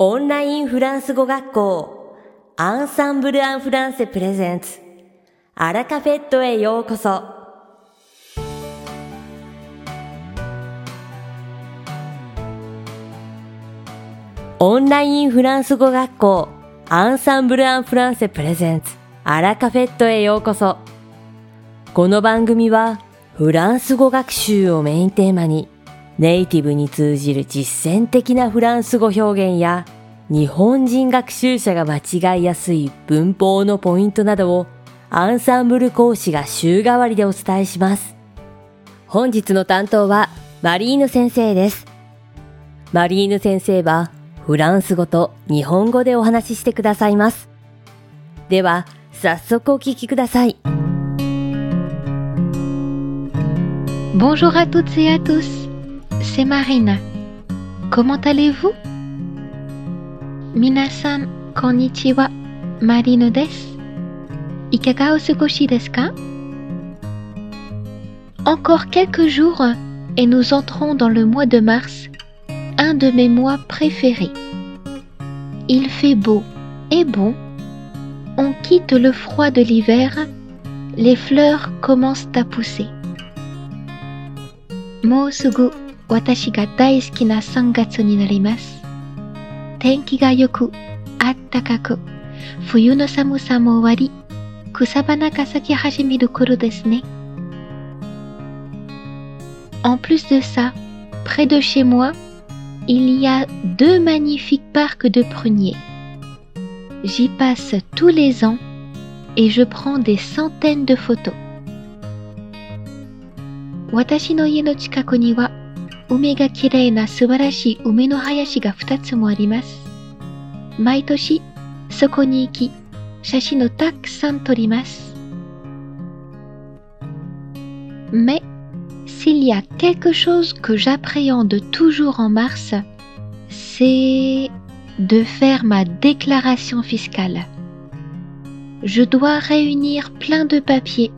オンラインフランス語学校アンサンブル・アン・フランセプレゼンツアラカフェットへようこそ。オンラインフランス語学校アンサンブル・アン・フランセプレゼンツアラカフェットへようこそ。この番組はフランス語学習をメインテーマにネイティブに通じる実践的なフランス語表現や日本人学習者が間違いやすい文法のポイントなどをアンサンブル講師が週替わりでお伝えします。本日の担当はマリーヌ先生です。マリーヌ先生はフランス語と日本語でお話ししてくださいます。では、早速お聞きください。Bonjour à toutes et à tous. C'est Marina. Comment allez-vous? Minasan konnichiwa, Marino desu. Ikaga o sugoshi desu Encore quelques jours et nous entrons dans le mois de mars, un de mes mois préférés. Il fait beau et bon. On quitte le froid de l'hiver, les fleurs commencent à pousser. Mosugu 私が大好きな3月になります。天気が良く、あったかく、冬の寒さも終わり、草花が咲き始める頃ですね。En plus de ça, près de chez moi, il y a deux magnifiques parcs de pruniers. J'y passe tous les ans et je prends des centaines de photos. 私の家の近くには 梅がきれいな素晴らしい梅の林が2つもあります。毎年そこに行き、写真をたくさん撮ります。Mais s'il y a quelque chose que j'appréhende toujours en mars, c'est de faire ma déclaration fiscale. Je dois réunir plein de papiers,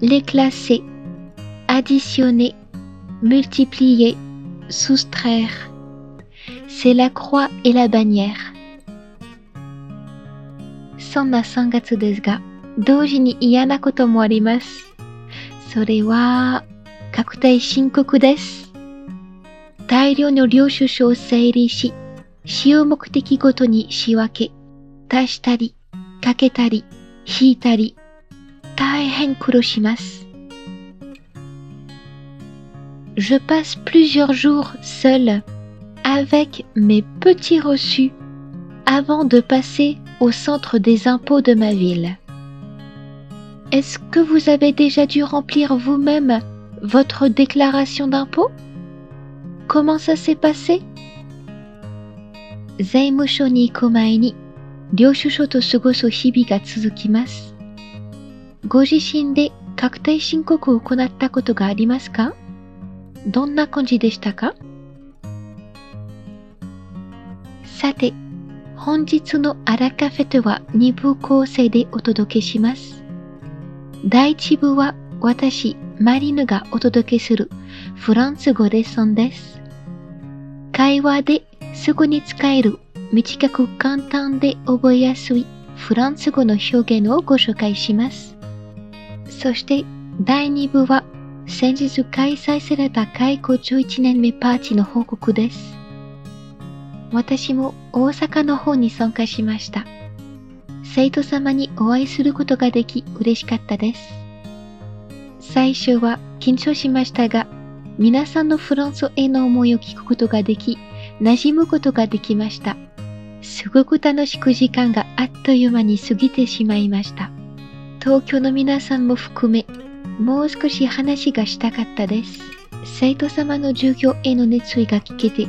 les classer, additionner multiplier, soustraire. C'est la croix et la bannière. そんな3月ですが、同時に嫌なこともあります。それは、確定申告です。大量の領収書を整理し、使用目的ごとに仕分け、足したり、かけたり、引いたり、大変苦労します。je passe plusieurs jours seul avec mes petits reçus avant de passer au centre des impôts de ma ville. Est-ce que vous avez déjà dû remplir vous-même votre déclaration d'impôt Comment ça s'est passé 財務署に行く前に領収書と過ごす日々が続きます。ご自身で確定申告を行ったことがありますか どんな感じでしたか？さて、本日のアラカフェとは2部構成でお届けします。第1部は私、マリヌがお届けするフランス語レッスンです。会話ですぐに使える短く簡単で覚えやすいフランス語の表現をご紹介します。そして第2部は先日開催された開校11年目パーティーの報告です。私も大阪の方に参加しました。生徒様にお会いすることができ嬉しかったです。最初は緊張しましたが、皆さんのフランスへの思いを聞くことができ、馴染むことができました。すごく楽しく時間があっという間に過ぎてしまいました。東京の皆さんも含め、もう少し話がしたかったです。生徒様の授業への熱意が聞けて、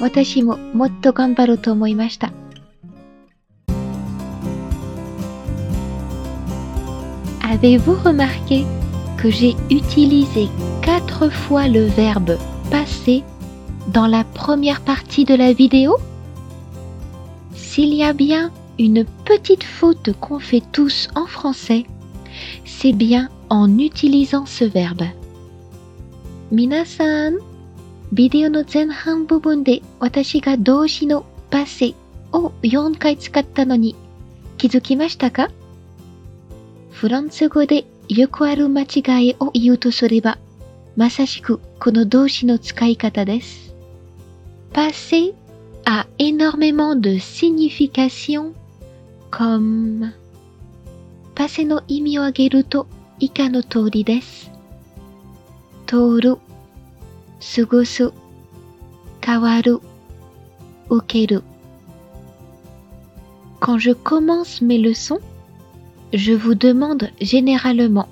私ももっと頑張ろうと思いました。Avez-vous remarqué que j'ai utilisé quatre fois le verbe passer dans la première partie de la vidéo S'il y a bien une petite faute qu'on fait tous en français, c'est bien en utilisant ce verbe. 皆さん、ビデオの前半部分で私が動詞のパセを4回使ったのに気づきましたかフランス語でよくある間違いを言うとすれば、まさしくこの動詞の使い方です。passer a énormément de signification comme passer の意味を挙げると以下の通りです。通る、過ごす、変わる、受ける。Quand je commence mes leçons, je vous demande généralement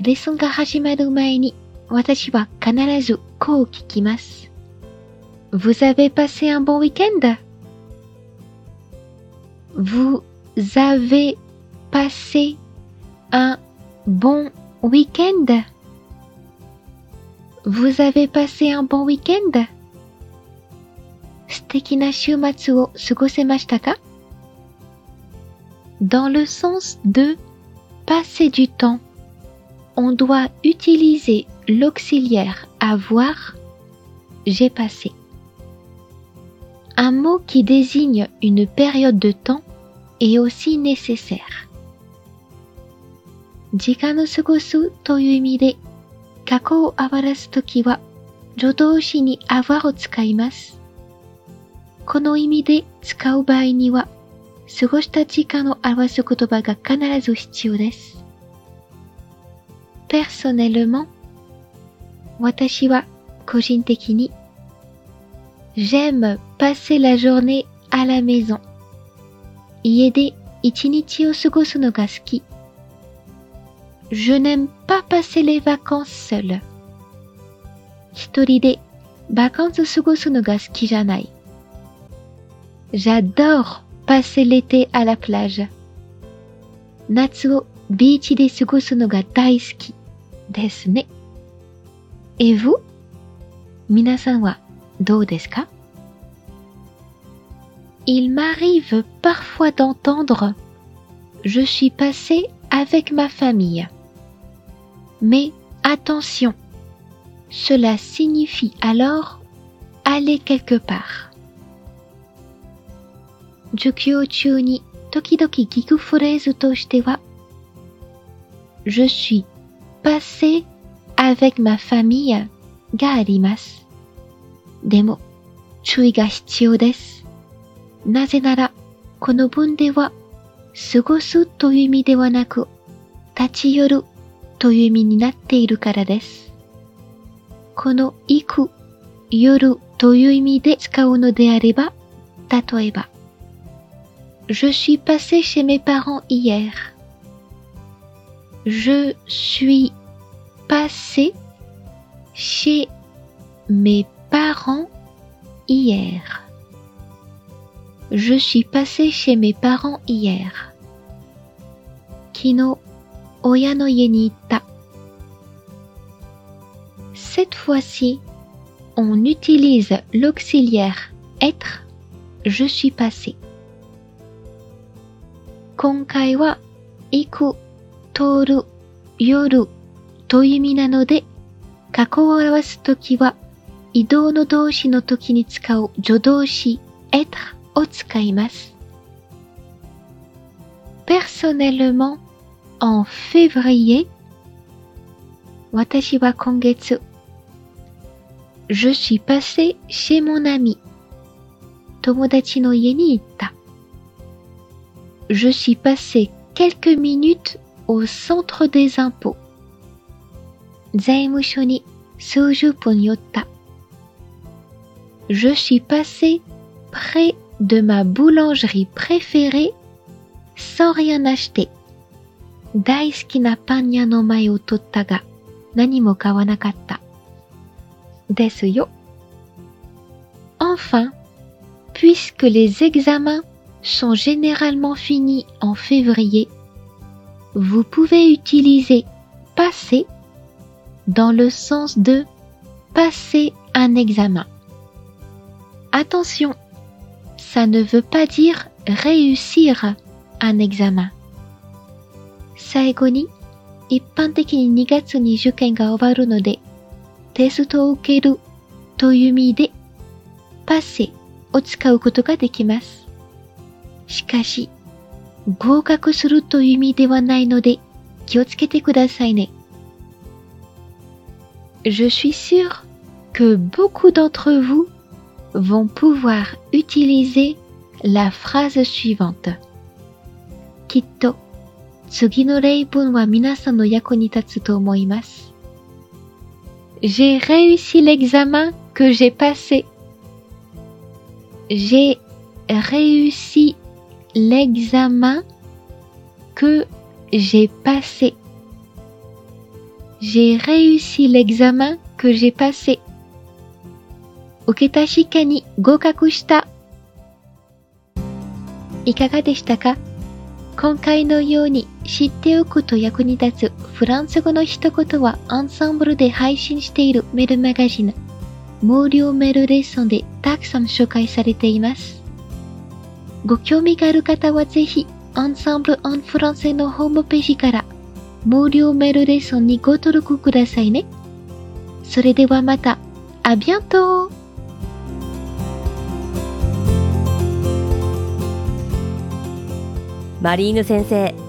レッスンが始まる前に私は必ずこう聞きます。Vous avez passé un bon week-end? Vous avez passé un bon week-end? Vous avez passé un bon week-end? 素敵な週末を過ごせましたか Dans le sens de passer du temps, on doit utiliser l'auxiliaire avoir j'ai passé. Un mot qui désigne une période de temps est aussi nécessaire. 時間を過ごすという意味で過去を表すときは助動詞に avoir を使います。この意味で使う場合には、過ごした時間を表す言葉が必ず必要です。personnellement 私は個人的に J'aime passer la journée à la maison 家で一日を過ごすのが好き Je n'aime pas passer les vacances seul 一人でバカンス過ごすのが好きじゃない J'adore passer l'été à la plage. 夏をビーチで過ごすのが大好きですね。Et vous? 皆さんはどうですか Il m'arrive parfois d'entendre Je suis passé avec ma famille. Mais attention, cela signifie alors aller quelque part. 授業中に時々聞くフレーズとしては、Je suis passé avec ma famille があります。でも、注意が必要です。なぜなら、この文では、過ごすという意味ではなく、立ち寄るという意味になっているからです。この行く、夜という意味で使うのであれば、例えば、Je suis passé chez mes parents hier. Je suis passé chez mes parents hier. Je suis passé chez mes parents hier. 昨日 Kino oyano yenita. Cette fois-ci, on utilise l'auxiliaire être je suis passé. 今回は、行く、通る、夜という意味なので、過去を表すときは、移動の動詞の時に使う助動詞 être を使います。personnellement, en février, 私は今月、je suis passé chez mon ami 友達の家に行った。je suis passé quelques minutes au centre des impôts. Je suis passé près de ma boulangerie préférée sans rien acheter. Enfin, puisque les examens sont généralement finis en février, vous pouvez utiliser passer dans le sens de passer un examen. Attention, ça ne veut pas dire réussir un examen. 最後に一般的に2月に受験が終わるのでテストを受けるという意味で passer を使うことができます。しかし、合格するという意味ではないので気をつけてくださいね。Je suis sûr que beaucoup d'entre vous vont pouvoir utiliser la phrase suivante. きっと次の例文は皆さんの役に立つと思います。J'ai réussi l'examen que j'ai passé. J'ai réussi l'examen que j'ai passé. J'ai réussi l'examen que j'ai passé. 受けた試験に合格した。いかがでしたか今回のように知っておくと役に立つフランス語の一言はアンサンブルで配信しているメールマガジン無料メールレッスンでたくさん紹介されています。ご興味がある方はぜひ、アンサンブル・アン・フランセのホームページから無料メールレッスンにご登録くださいね。それではまた、あビアントマリーヌ先生、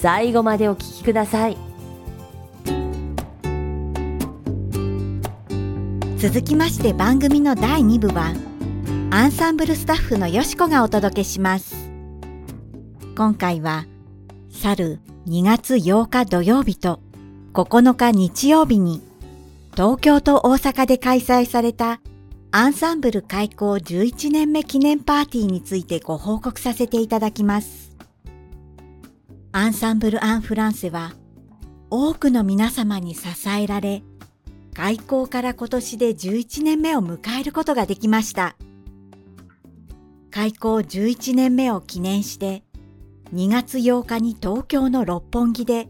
最後までお聞きください。続きまして番組の第2部はアンサンブルスタッフのよしこがお届けします。今回は去る2月8日土曜日と9日日曜日に東京と大阪で開催されたアンサンブル開校11年目記念パーティーについてご報告させていただきます。アンサンブル・アン・フランセは多くの皆様に支えられ開校から今年で11年目を迎えることができました。開校11年目を記念して2月8日に東京の六本木で、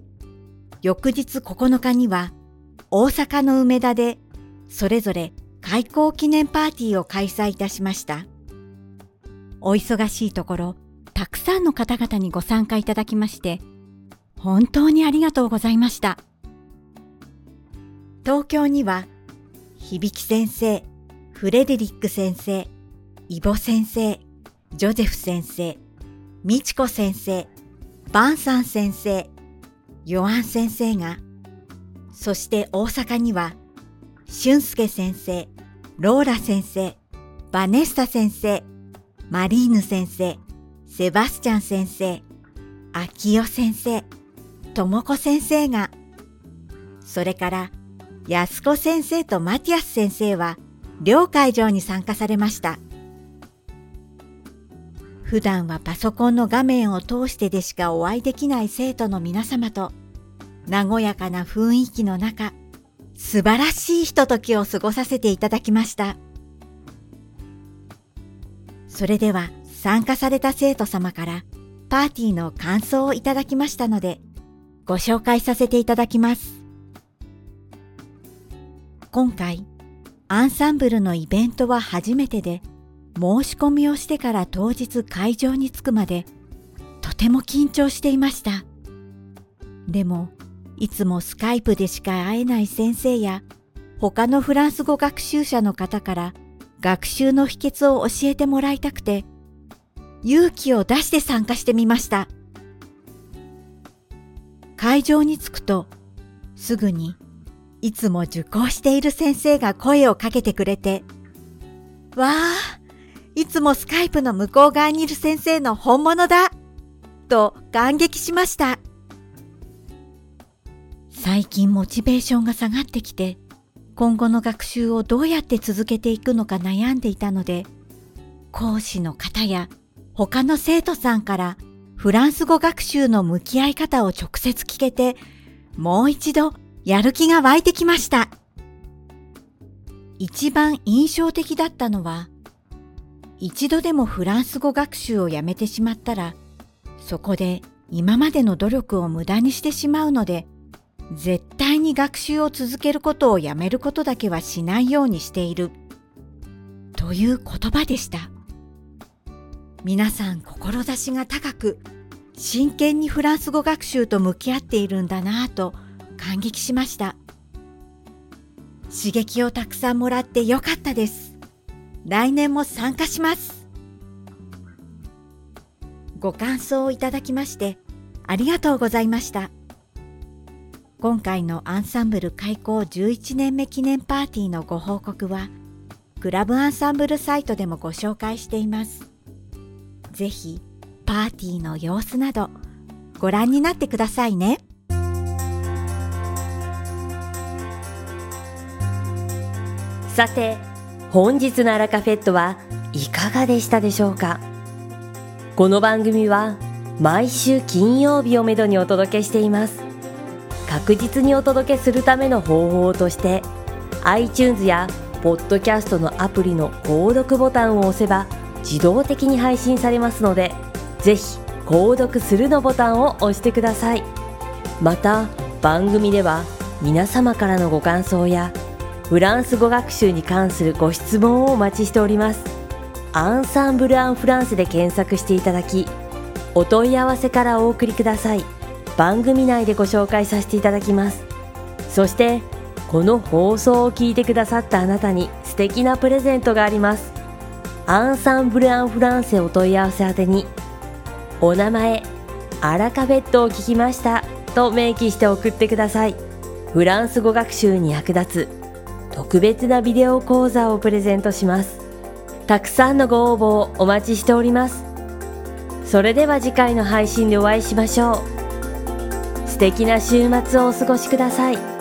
翌日9日には大阪の梅田でそれぞれ開校記念パーティーを開催いたしました。お忙しいところ、たくさんの方々にご参加いただきまして、本当にありがとうございました。東京には、響先生、フレデリック先生、イボ先生、ジョゼフ先生、ミチコ先生、バンサン先生、ヨアン先生が、そして大阪には、俊介先生、ローラ先生、バネッサ先生、マリーヌ先生、セバスチャン先生、アキヨ先生、ともこ先生が、それから安子先生とマティアス先生は両会場に参加されました。普段はパソコンの画面を通してでしかお会いできない生徒の皆様と和やかな雰囲気の中、素晴らしいひとときを過ごさせていただきました。それでは参加された生徒様からパーティーの感想をいただきましたのでご紹介させていただきます。今回、アンサンブルのイベントは初めてで、申し込みをしてから当日会場に着くまで、とても緊張していました。でも、いつもスカイプでしか会えない先生や、他のフランス語学習者の方から学習の秘訣を教えてもらいたくて、勇気を出して参加してみました。会場に着くと、すぐにいつも受講している先生が声をかけてくれて、わあ、いつもスカイプの向こう側にいる先生の本物だと感激しました。最近モチベーションが下がってきて、今後の学習をどうやって続けていくのか悩んでいたので、講師の方や他の生徒さんからフランス語学習の向き合い方を直接聞けて、もう一度やる気が湧いてきました。一番印象的だったのは、一度でもフランス語学習をやめてしまったら、そこで今までの努力を無駄にしてしまうので、絶対に学習を続けることをやめることだけはしないようにしている。という言葉でした。皆さん志が高く、真剣にフランス語学習と向き合っているんだなぁと感激しました。刺激をたくさんもらってよかったです。来年も参加します。ご感想をいただきましてありがとうございました。今回のアンサンブル開校11年目記念パーティーのご報告は、クラブアンサンブルサイトでもご紹介しています。ぜひ、パーティーの様子など、ご覧になってくださいね。さて、本日のアラカフェットはいかがでしたでしょうか？この番組は毎週金曜日をめどにお届けしています。確実にお届けするための方法として iTunes やポッドキャストのアプリの購読ボタンを押せば自動的に配信されますのでぜひ購読するのボタンを押してください。また番組では皆様からのご感想やフランス語学習に関するご質問をお待ちしております。アンサンブル・アン・フランスで検索していただきお問い合わせからお送りください。番組内でご紹介させていただきます。そしてこの放送を聞いてくださったあなたに素敵なプレゼントがあります。アンサンブル・アン・フランセお問い合わせ宛てにお名前アラカベットを聞きましたと明記して送ってください。フランス語学習に役立つ特別なビデオ講座をプレゼントします。たくさんのご応募をお待ちしております。それでは次回の配信でお会いしましょう。素敵な週末をお過ごしください。